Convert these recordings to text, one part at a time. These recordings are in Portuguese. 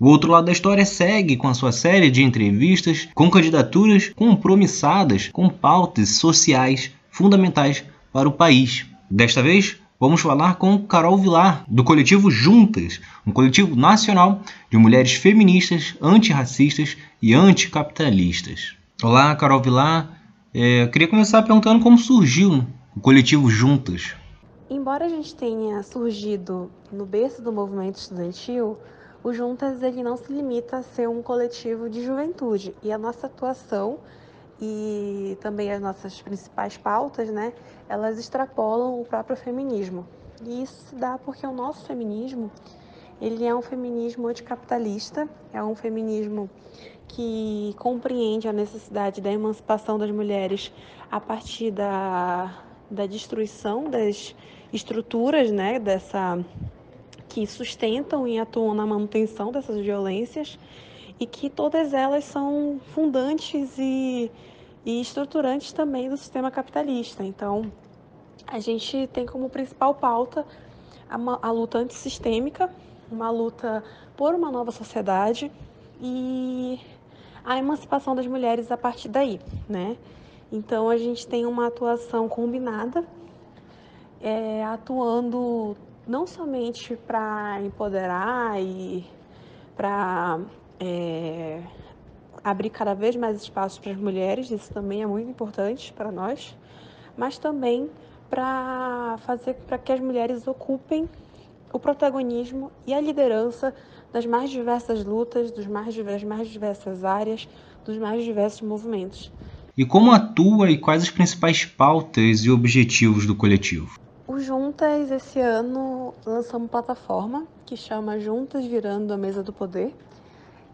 O outro lado da história segue com a sua série de entrevistas com candidaturas compromissadas com pautas sociais fundamentais para o país. Desta vez, vamos falar com Carol Vilar, do coletivo Juntas, um coletivo nacional de mulheres feministas, antirracistas e anticapitalistas. Olá, Carol Vilar. É, eu queria começar perguntando como surgiu o coletivo Juntas. Embora a gente tenha surgido no berço do movimento estudantil, o Juntas ele não se limita a ser um coletivo de juventude e a nossa atuação e também as nossas principais pautas, né, elas extrapolam o próprio feminismo. E isso se dá porque o nosso feminismo, ele é um feminismo anticapitalista, é um feminismo que compreende a necessidade da emancipação das mulheres a partir da, da destruição das estruturas, né, dessa que sustentam e atuam na manutenção dessas violências e que todas elas são fundantes e, e estruturantes também do sistema capitalista. Então, a gente tem como principal pauta a, a luta antissistêmica, uma luta por uma nova sociedade e a emancipação das mulheres a partir daí, né? Então a gente tem uma atuação combinada é, atuando não somente para empoderar e para é, abrir cada vez mais espaços para as mulheres, isso também é muito importante para nós, mas também para fazer para que as mulheres ocupem o protagonismo e a liderança das mais diversas lutas, dos mais, das mais diversas áreas, dos mais diversos movimentos. E como atua e quais as principais pautas e objetivos do coletivo? Juntas, esse ano, uma plataforma que chama Juntas Virando a Mesa do Poder.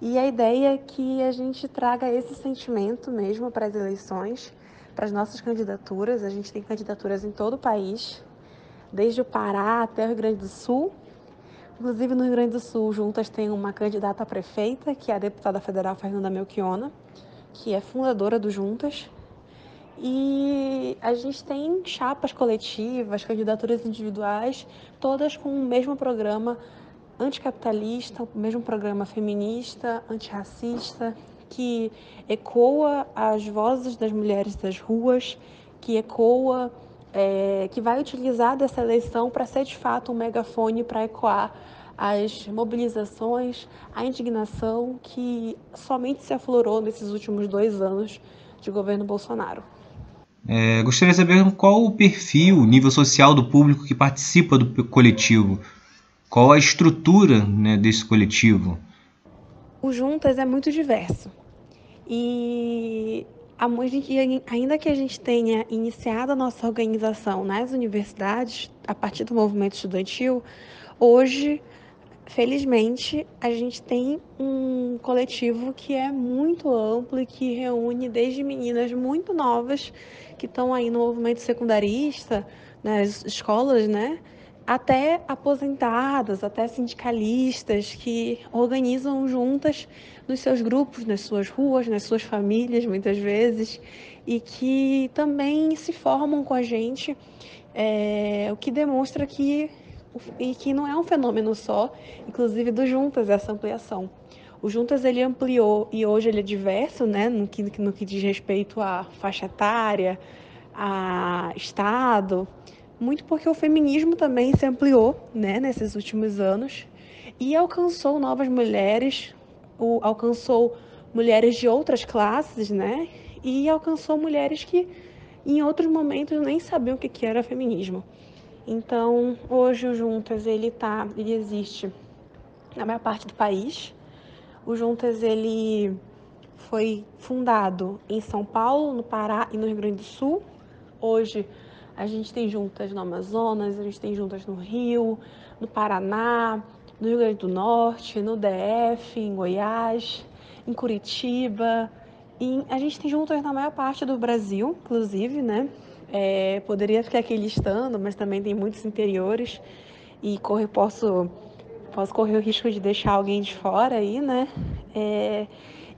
E a ideia é que a gente traga esse sentimento mesmo para as eleições, para as nossas candidaturas. A gente tem candidaturas em todo o país, desde o Pará até o Rio Grande do Sul. Inclusive, no Rio Grande do Sul, Juntas tem uma candidata a prefeita, que é a deputada federal Fernanda Melchiona, que é fundadora do Juntas. E a gente tem chapas coletivas, candidaturas individuais, todas com o mesmo programa anticapitalista, o mesmo programa feminista, antirracista, que ecoa as vozes das mulheres das ruas, que ecoa, é, que vai utilizar dessa eleição para ser de fato um megafone para ecoar as mobilizações, a indignação que somente se aflorou nesses últimos dois anos de governo Bolsonaro. É, gostaria de saber qual o perfil, o nível social do público que participa do coletivo. Qual a estrutura né, desse coletivo? O Juntas é muito diverso. E ainda que a gente tenha iniciado a nossa organização nas universidades, a partir do movimento estudantil, hoje Felizmente, a gente tem um coletivo que é muito amplo e que reúne desde meninas muito novas que estão aí no movimento secundarista, nas escolas, né? Até aposentadas, até sindicalistas que organizam juntas nos seus grupos, nas suas ruas, nas suas famílias, muitas vezes, e que também se formam com a gente, é, o que demonstra que e que não é um fenômeno só, inclusive do Juntas, essa ampliação. O Juntas ele ampliou e hoje ele é diverso, né, no que, no que diz respeito à faixa etária, a Estado, muito porque o feminismo também se ampliou, né, nesses últimos anos e alcançou novas mulheres, o, alcançou mulheres de outras classes, né, e alcançou mulheres que em outros momentos nem sabiam o que, que era feminismo. Então, hoje o Juntas ele tá, ele existe na maior parte do país. O Juntas ele foi fundado em São Paulo, no Pará e no Rio Grande do Sul. Hoje a gente tem juntas no Amazonas, a gente tem juntas no Rio, no Paraná, no Rio Grande do Norte, no DF, em Goiás, em Curitiba. E a gente tem juntas na maior parte do Brasil, inclusive, né? É, poderia ficar aqui listando, mas também tem muitos interiores e corre, posso, posso correr o risco de deixar alguém de fora aí, né? É,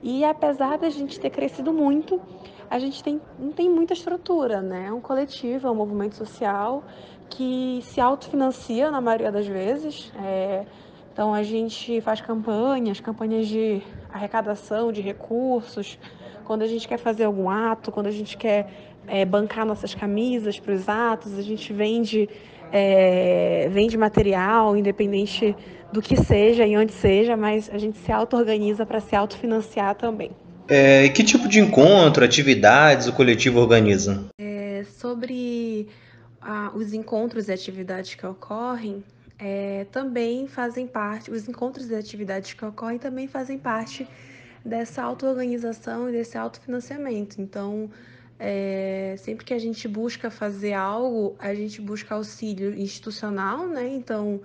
e apesar da gente ter crescido muito, a gente tem, não tem muita estrutura, né? É um coletivo, é um movimento social que se autofinancia na maioria das vezes. É, Então a gente faz campanhas, campanhas de arrecadação de recursos, quando a gente quer fazer algum ato, quando a gente quer é, bancar nossas camisas para os atos, a gente vende, é, vende material, independente do que seja e onde seja, mas a gente se auto-organiza para se autofinanciar também. É, que tipo de encontro, atividades o coletivo organiza? É, sobre ah, os encontros e atividades que ocorrem, é, também fazem parte, os encontros e atividades que ocorrem também fazem parte dessa auto-organização e desse autofinanciamento. Então, é, sempre que a gente busca fazer algo, a gente busca auxílio institucional, né? Então,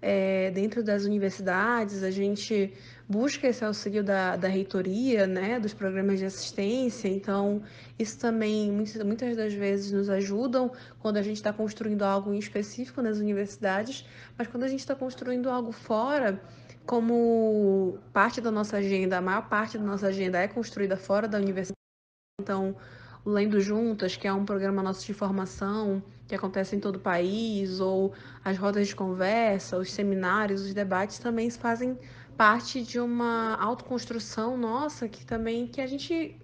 é, dentro das universidades, a gente busca esse auxílio da, da reitoria, né, dos programas de assistência. Então, isso também muitas, das vezes nos ajudam quando a gente está construindo algo em específico nas universidades, mas quando a gente está construindo algo fora, como parte da nossa agenda, a maior parte da nossa agenda é construída fora da universidade. Então, Lendo Juntas, que é um programa nosso de formação que acontece em todo o país, ou as rodas de conversa, os seminários, os debates também fazem parte de uma autoconstrução nossa que também que a gente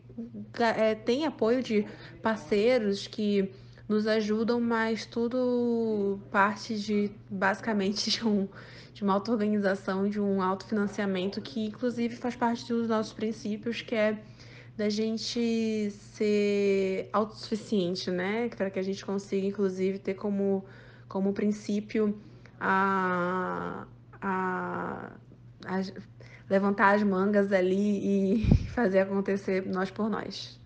é, tem apoio de parceiros que nos ajudam, mas tudo parte de basicamente de, um, de uma auto-organização, de um autofinanciamento que inclusive faz parte dos nossos princípios, que é da gente ser autossuficiente, né? Para que a gente consiga, inclusive, ter como, como princípio a, a, a levantar as mangas ali e fazer acontecer nós por nós.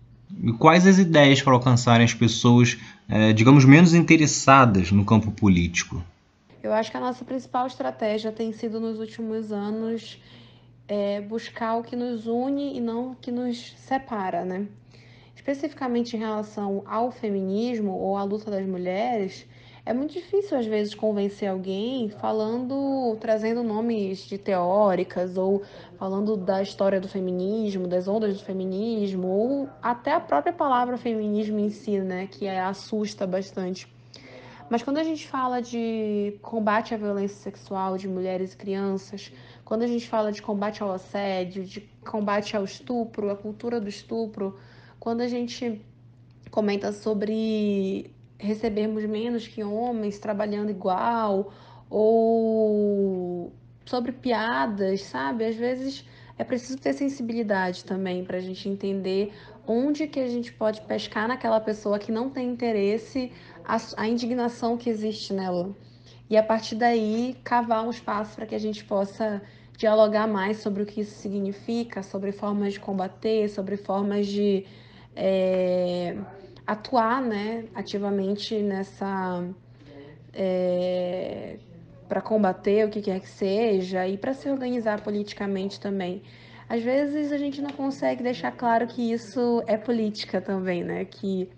E quais as ideias para alcançarem as pessoas, é, digamos, menos interessadas no campo político? Eu acho que a nossa principal estratégia tem sido nos últimos anos é, buscar o que nos une e não o que nos separa, né? Especificamente em relação ao feminismo ou à luta das mulheres, é muito difícil às vezes convencer alguém falando, trazendo nomes de teóricas ou falando da história do feminismo, das ondas do feminismo ou até a própria palavra feminismo em si, né, que é, assusta bastante. Mas quando a gente fala de combate à violência sexual de mulheres e crianças, quando a gente fala de combate ao assédio, de combate ao estupro, a cultura do estupro, quando a gente comenta sobre recebermos menos que homens trabalhando igual, ou sobre piadas, sabe? Às vezes é preciso ter sensibilidade também para a gente entender onde que a gente pode pescar naquela pessoa que não tem interesse, a, a indignação que existe nela. E a partir daí cavar um espaço para que a gente possa dialogar mais sobre o que isso significa, sobre formas de combater, sobre formas de é, atuar né, ativamente nessa. É, para combater o que quer que seja e para se organizar politicamente também. Às vezes a gente não consegue deixar claro que isso é política também, né? Que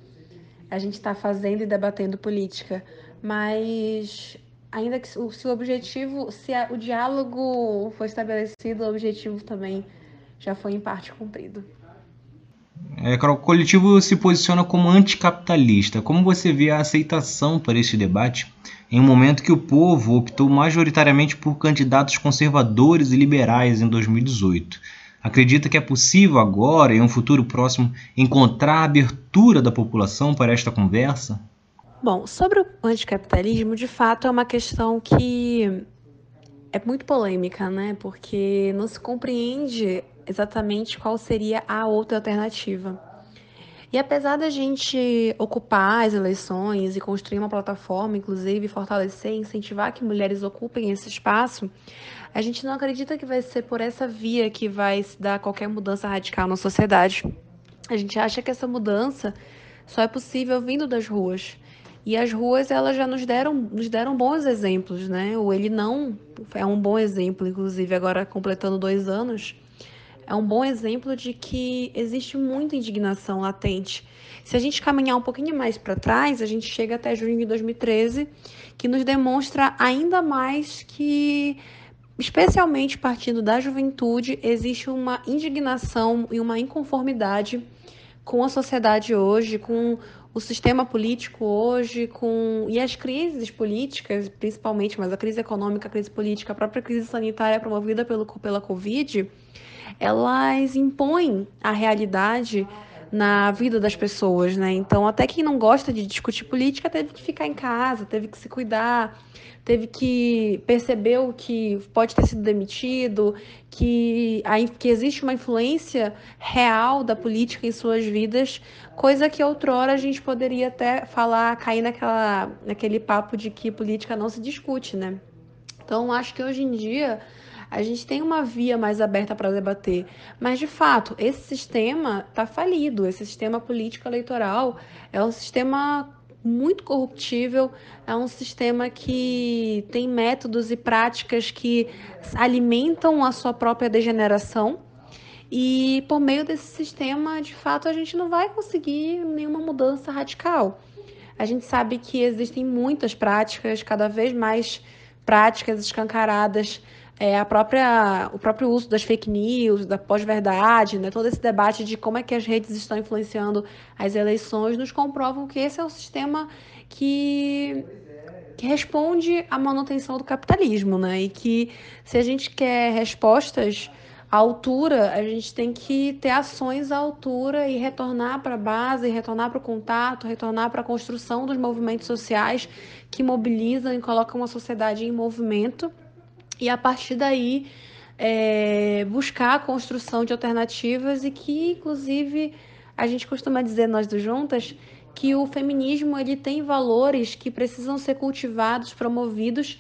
a gente está fazendo e debatendo política, mas ainda que se o objetivo, se o diálogo foi estabelecido, o objetivo também já foi em parte cumprido. É, o coletivo se posiciona como anticapitalista. Como você vê a aceitação para este debate em um momento que o povo optou majoritariamente por candidatos conservadores e liberais em 2018? Acredita que é possível agora, em um futuro próximo, encontrar a abertura da população para esta conversa? Bom, sobre o anticapitalismo, de fato é uma questão que é muito polêmica, né? Porque não se compreende exatamente qual seria a outra alternativa. E apesar da gente ocupar as eleições e construir uma plataforma, inclusive fortalecer incentivar que mulheres ocupem esse espaço, a gente não acredita que vai ser por essa via que vai se dar qualquer mudança radical na sociedade. A gente acha que essa mudança só é possível vindo das ruas. E as ruas, elas já nos deram, nos deram bons exemplos, né? O Ele Não é um bom exemplo, inclusive, agora completando dois anos, é um bom exemplo de que existe muita indignação latente. Se a gente caminhar um pouquinho mais para trás, a gente chega até junho de 2013, que nos demonstra ainda mais que, especialmente partindo da juventude, existe uma indignação e uma inconformidade com a sociedade hoje, com o sistema político hoje com e as crises políticas, principalmente, mas a crise econômica, a crise política, a própria crise sanitária promovida pelo, pela Covid, elas impõem a realidade na vida das pessoas, né? Então, até quem não gosta de discutir política teve que ficar em casa, teve que se cuidar, teve que perceber que pode ter sido demitido, que, que existe uma influência real da política em suas vidas, coisa que outrora a gente poderia até falar, cair naquela, naquele papo de que política não se discute, né? Então, acho que hoje em dia a gente tem uma via mais aberta para debater. Mas, de fato, esse sistema está falido. Esse sistema político eleitoral é um sistema muito corruptível, é um sistema que tem métodos e práticas que alimentam a sua própria degeneração. E por meio desse sistema, de fato, a gente não vai conseguir nenhuma mudança radical. A gente sabe que existem muitas práticas, cada vez mais práticas escancaradas é, a própria, o próprio uso das fake news, da pós-verdade, né, todo esse debate de como é que as redes estão influenciando as eleições, nos comprovam que esse é o sistema que, que responde à manutenção do capitalismo, né? E que se a gente quer respostas à altura, a gente tem que ter ações à altura e retornar para a base, retornar para o contato, retornar para a construção dos movimentos sociais que mobilizam e colocam a sociedade em movimento e a partir daí é, buscar a construção de alternativas e que, inclusive, a gente costuma dizer, nós do Juntas, que o feminismo ele tem valores que precisam ser cultivados, promovidos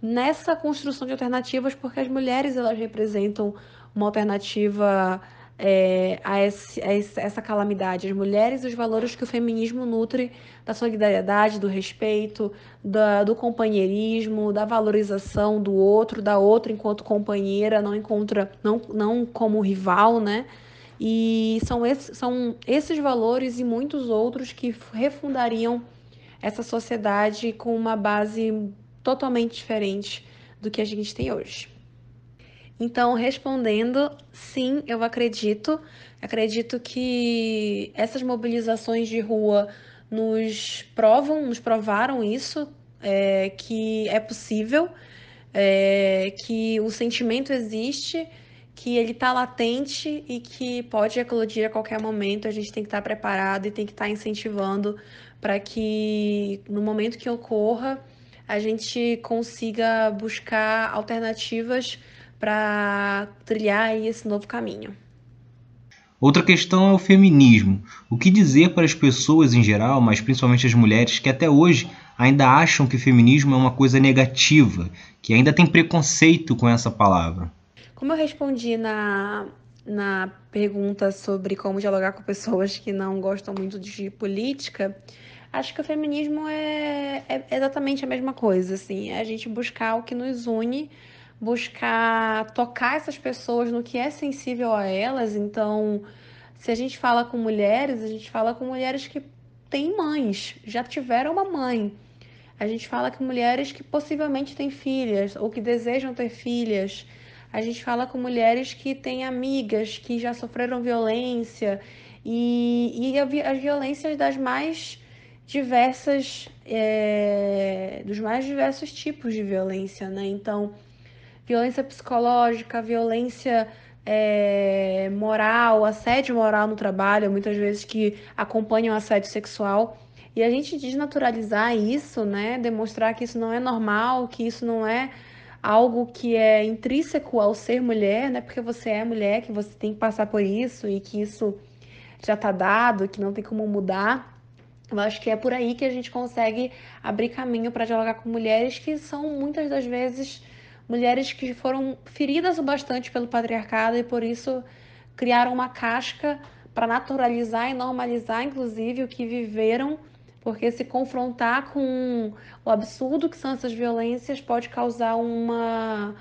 nessa construção de alternativas, porque as mulheres elas representam uma alternativa é, a, esse, a, essa calamidade, as mulheres e os valores que o feminismo nutre da solidariedade, do respeito, da, do companheirismo, da valorização do outro, da outra enquanto companheira, não encontra, não, não como rival, né? E são, esses, são esses valores e muitos outros que refundariam essa sociedade com uma base totalmente diferente do que a gente tem hoje. Então, respondendo, sim, eu acredito. Acredito que essas mobilizações de rua nos provam, nos provaram isso, é, que é possível, é, que o sentimento existe, que ele está latente e que pode eclodir a qualquer momento. A gente tem que estar tá preparado e tem que estar tá incentivando para que no momento que ocorra a gente consiga buscar alternativas para trilhar esse novo caminho. Outra questão é o feminismo. O que dizer para as pessoas em geral, mas principalmente as mulheres, que até hoje ainda acham que feminismo é uma coisa negativa, que ainda tem preconceito com essa palavra? Como eu respondi na, na pergunta sobre como dialogar com pessoas que não gostam muito de política, acho que o feminismo é, é exatamente a mesma coisa, assim, é a gente buscar o que nos une buscar tocar essas pessoas no que é sensível a elas. Então, se a gente fala com mulheres, a gente fala com mulheres que têm mães, já tiveram uma mãe. A gente fala com mulheres que possivelmente têm filhas ou que desejam ter filhas. A gente fala com mulheres que têm amigas que já sofreram violência e, e as violências das mais diversas, é, dos mais diversos tipos de violência, né? Então, violência psicológica, violência é, moral, assédio moral no trabalho, muitas vezes que acompanham assédio sexual. E a gente desnaturalizar isso, né? Demonstrar que isso não é normal, que isso não é algo que é intrínseco ao ser mulher, né? Porque você é mulher, que você tem que passar por isso e que isso já está dado, que não tem como mudar. Eu acho que é por aí que a gente consegue abrir caminho para dialogar com mulheres que são muitas das vezes mulheres que foram feridas bastante pelo patriarcado e por isso criaram uma casca para naturalizar e normalizar, inclusive, o que viveram, porque se confrontar com o absurdo que são essas violências pode causar uma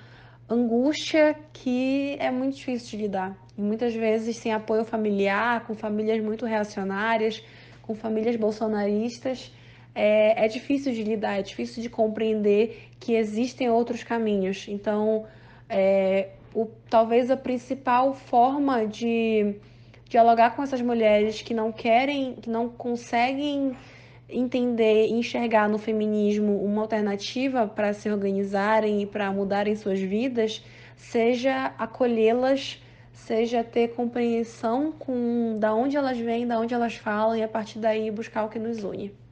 angústia que é muito difícil de lidar. E muitas vezes sem apoio familiar, com famílias muito reacionárias, com famílias bolsonaristas é, é difícil de lidar, é difícil de compreender que existem outros caminhos. Então, é, o, talvez a principal forma de dialogar com essas mulheres que não querem, que não conseguem entender, enxergar no feminismo uma alternativa para se organizarem e para mudarem suas vidas, seja acolhê-las, seja ter compreensão com da onde elas vêm, da onde elas falam e a partir daí buscar o que nos une.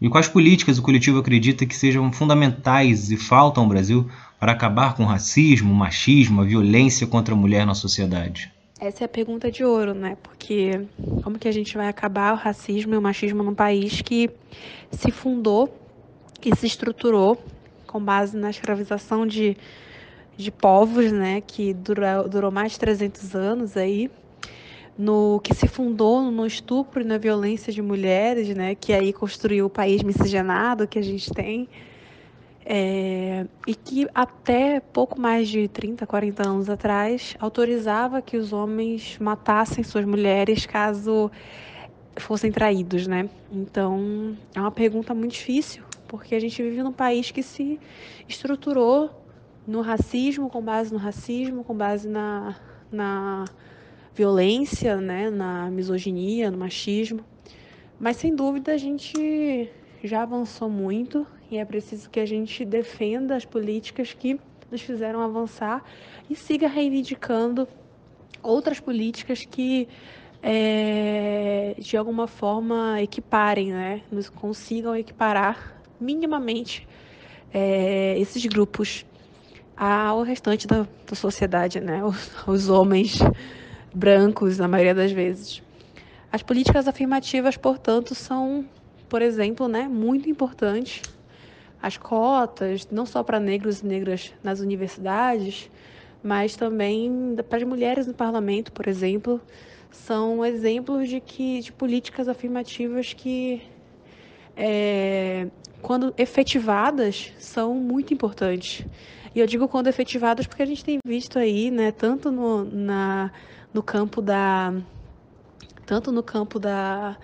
E quais políticas o coletivo acredita que sejam fundamentais e faltam ao Brasil para acabar com o racismo, o machismo, a violência contra a mulher na sociedade? Essa é a pergunta de ouro, né? Porque como que a gente vai acabar o racismo e o machismo num país que se fundou e se estruturou com base na escravização de, de povos, né? Que durou, durou mais de 300 anos aí, no que se fundou no estupro e na violência de mulheres, né? Que aí construiu o país miscigenado que a gente tem. É, e que até pouco mais de 30, 40 anos atrás autorizava que os homens matassem suas mulheres caso fossem traídos, né? Então é uma pergunta muito difícil, porque a gente vive num país que se estruturou no racismo, com base no racismo, com base na, na violência, né? na misoginia, no machismo. Mas sem dúvida a gente já avançou muito e é preciso que a gente defenda as políticas que nos fizeram avançar e siga reivindicando outras políticas que é, de alguma forma equiparem, né? Nos consigam equiparar minimamente é, esses grupos ao restante da, da sociedade, né? Os, os homens brancos, na maioria das vezes. As políticas afirmativas, portanto, são, por exemplo, né, muito importantes as cotas, não só para negros e negras nas universidades, mas também para as mulheres no parlamento, por exemplo, são exemplos de que de políticas afirmativas que, é, quando efetivadas, são muito importantes. E eu digo quando efetivadas porque a gente tem visto aí, né, tanto no, na, no campo da tanto no campo da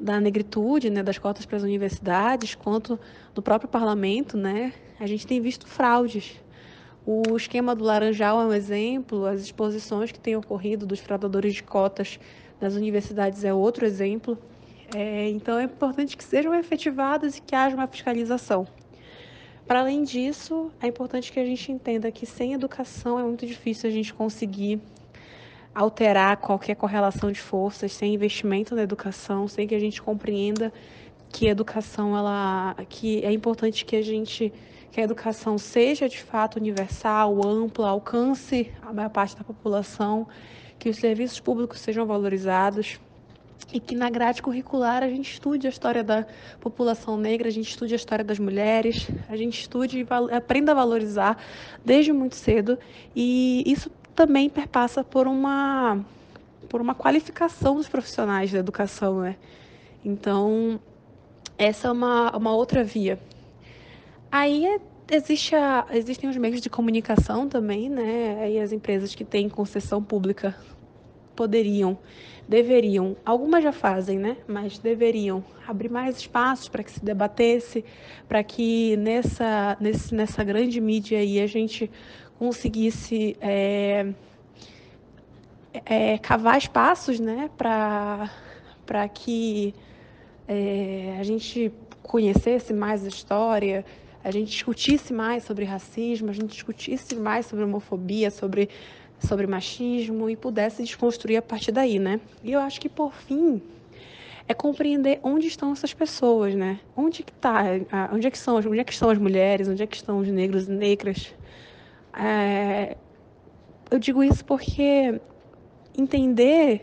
da negritude, né, das cotas para as universidades, quanto do próprio parlamento, né, a gente tem visto fraudes. O esquema do Laranjal é um exemplo, as exposições que têm ocorrido dos fraudadores de cotas nas universidades é outro exemplo. É, então é importante que sejam efetivadas e que haja uma fiscalização. Para além disso, é importante que a gente entenda que sem educação é muito difícil a gente conseguir alterar qualquer correlação de forças, sem investimento na educação, sem que a gente compreenda que a educação ela que é importante que a gente que a educação seja de fato universal, ampla, alcance a maior parte da população, que os serviços públicos sejam valorizados e que na grade curricular a gente estude a história da população negra, a gente estude a história das mulheres, a gente estude e aprenda a valorizar desde muito cedo e isso também perpassa por uma por uma qualificação dos profissionais da educação, né? Então, essa é uma, uma outra via. Aí é, existe a, existem os meios de comunicação também, né? E as empresas que têm concessão pública poderiam, deveriam, algumas já fazem, né? Mas deveriam abrir mais espaços para que se debatesse, para que nessa, nesse, nessa grande mídia aí a gente conseguisse é, é, cavar espaços né, para que é, a gente conhecesse mais a história, a gente discutisse mais sobre racismo, a gente discutisse mais sobre homofobia, sobre, sobre machismo e pudesse desconstruir a partir daí, né? E eu acho que, por fim, é compreender onde estão essas pessoas, né? Onde que tá, onde é que são, onde é que estão as mulheres, onde é que estão os negros e negras, é, eu digo isso porque entender,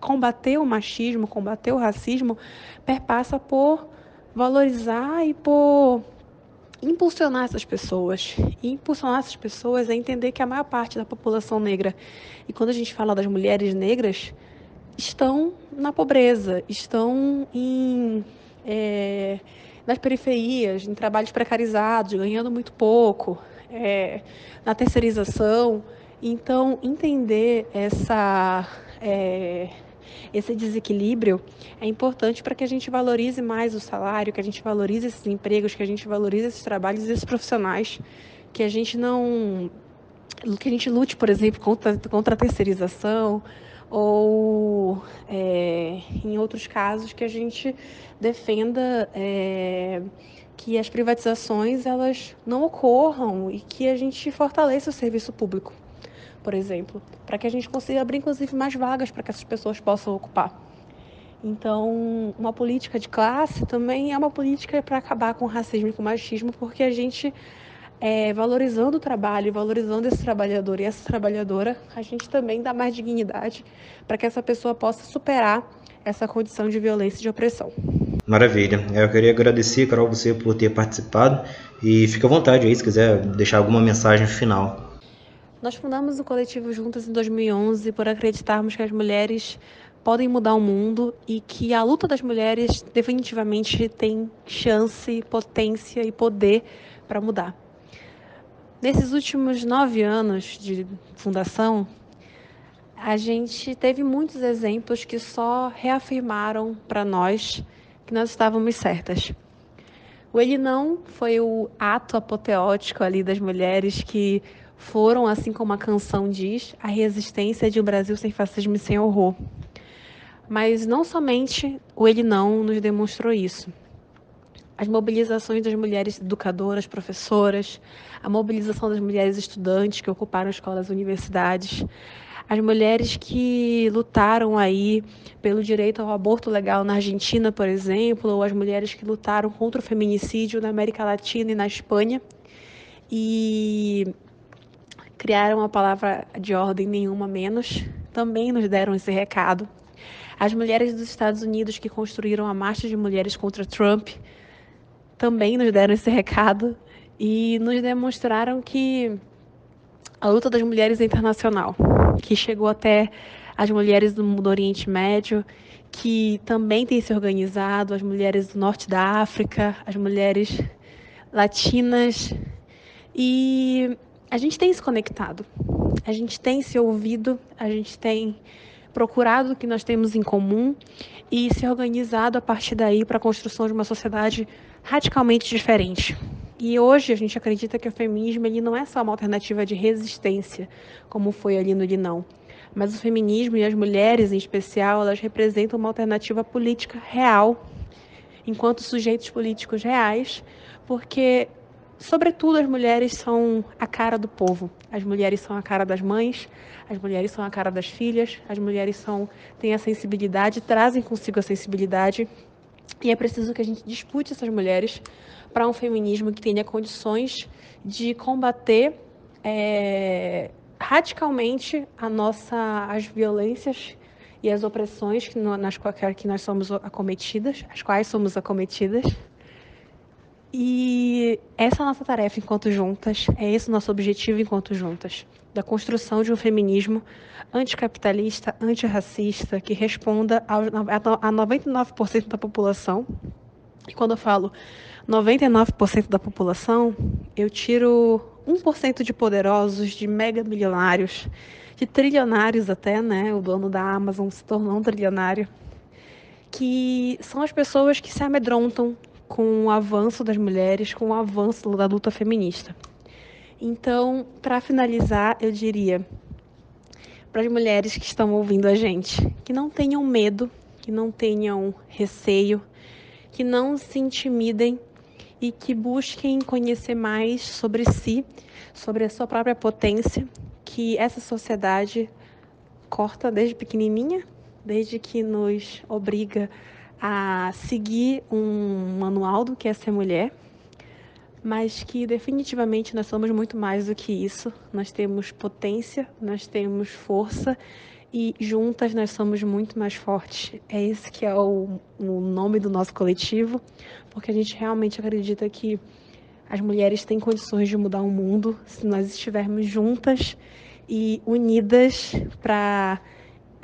combater o machismo, combater o racismo, perpassa por valorizar e por impulsionar essas pessoas. E impulsionar essas pessoas é entender que a maior parte da população negra, e quando a gente fala das mulheres negras, estão na pobreza, estão em, é, nas periferias, em trabalhos precarizados, ganhando muito pouco, é, na terceirização. Então, entender essa, é, esse desequilíbrio é importante para que a gente valorize mais o salário, que a gente valorize esses empregos, que a gente valorize esses trabalhos e esses profissionais, que a gente não. que a gente lute, por exemplo, contra, contra a terceirização, ou é, em outros casos que a gente defenda é, que as privatizações elas não ocorram e que a gente fortaleça o serviço público, por exemplo, para que a gente consiga abrir inclusive mais vagas para que essas pessoas possam ocupar. Então, uma política de classe também é uma política para acabar com o racismo e com o machismo, porque a gente é, valorizando o trabalho, valorizando esse trabalhador e essa trabalhadora, a gente também dá mais dignidade para que essa pessoa possa superar essa condição de violência e de opressão. Maravilha. Eu queria agradecer, Carol, você por ter participado e fica à vontade aí se quiser deixar alguma mensagem final. Nós fundamos o coletivo Juntas em 2011 por acreditarmos que as mulheres podem mudar o mundo e que a luta das mulheres definitivamente tem chance, potência e poder para mudar. Nesses últimos nove anos de fundação, a gente teve muitos exemplos que só reafirmaram para nós que nós estávamos certas. O Ele Não foi o ato apoteótico ali das mulheres que foram, assim como a canção diz, a resistência de um Brasil sem fascismo e sem horror. Mas não somente o Ele Não nos demonstrou isso as mobilizações das mulheres educadoras, professoras, a mobilização das mulheres estudantes que ocuparam escolas e universidades, as mulheres que lutaram aí pelo direito ao aborto legal na Argentina, por exemplo, ou as mulheres que lutaram contra o feminicídio na América Latina e na Espanha e criaram a palavra de ordem nenhuma menos, também nos deram esse recado. As mulheres dos Estados Unidos que construíram a marcha de mulheres contra Trump também nos deram esse recado e nos demonstraram que a luta das mulheres é internacional, que chegou até as mulheres do, do Oriente Médio, que também têm se organizado, as mulheres do norte da África, as mulheres latinas. E a gente tem se conectado, a gente tem se ouvido, a gente tem procurado o que nós temos em comum e se organizado a partir daí para a construção de uma sociedade radicalmente diferente. E hoje a gente acredita que o feminismo ele não é só uma alternativa de resistência, como foi ali no Linão. Mas o feminismo e as mulheres em especial, elas representam uma alternativa política real, enquanto sujeitos políticos reais, porque Sobretudo, as mulheres são a cara do povo. As mulheres são a cara das mães, as mulheres são a cara das filhas, as mulheres são têm a sensibilidade, trazem consigo a sensibilidade. E é preciso que a gente dispute essas mulheres para um feminismo que tenha condições de combater é, radicalmente a nossa, as violências e as opressões que, nas que nós somos acometidas, as quais somos acometidas. E essa é a nossa tarefa enquanto juntas, é esse o nosso objetivo enquanto juntas, da construção de um feminismo anticapitalista, antirracista, que responda a 99% da população. E quando eu falo 99% da população, eu tiro 1% de poderosos, de mega milionários, de trilionários até, né? O dono da Amazon se tornou um trilionário. Que são as pessoas que se amedrontam com o avanço das mulheres, com o avanço da luta feminista. Então, para finalizar, eu diria para as mulheres que estão ouvindo a gente, que não tenham medo, que não tenham receio, que não se intimidem e que busquem conhecer mais sobre si, sobre a sua própria potência, que essa sociedade corta desde pequenininha, desde que nos obriga a seguir um manual do que é ser mulher, mas que definitivamente nós somos muito mais do que isso. Nós temos potência, nós temos força e juntas nós somos muito mais fortes. É esse que é o, o nome do nosso coletivo, porque a gente realmente acredita que as mulheres têm condições de mudar o mundo se nós estivermos juntas e unidas para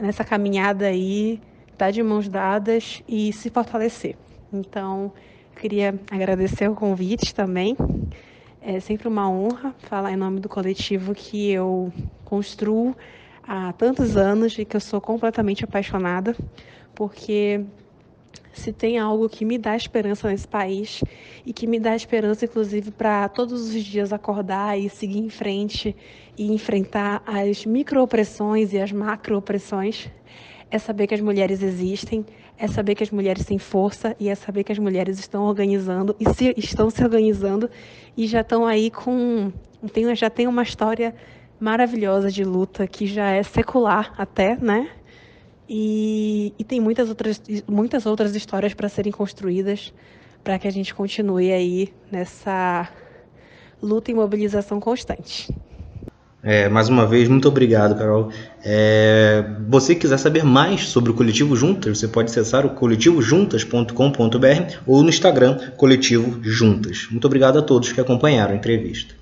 nessa caminhada aí estar de mãos dadas e se fortalecer. Então, queria agradecer o convite também. É sempre uma honra falar em nome do coletivo que eu construo há tantos anos e que eu sou completamente apaixonada, porque se tem algo que me dá esperança nesse país e que me dá esperança, inclusive, para todos os dias acordar e seguir em frente e enfrentar as microopressões e as macroopressões, é saber que as mulheres existem, é saber que as mulheres têm força e é saber que as mulheres estão organizando e se, estão se organizando e já estão aí com. Tem, já tem uma história maravilhosa de luta que já é secular até, né? E, e tem muitas outras, muitas outras histórias para serem construídas para que a gente continue aí nessa luta e mobilização constante. É, mais uma vez, muito obrigado, Carol. É, você quiser saber mais sobre o Coletivo Juntas, você pode acessar o coletivojuntas.com.br ou no Instagram Coletivo Juntas. Muito obrigado a todos que acompanharam a entrevista.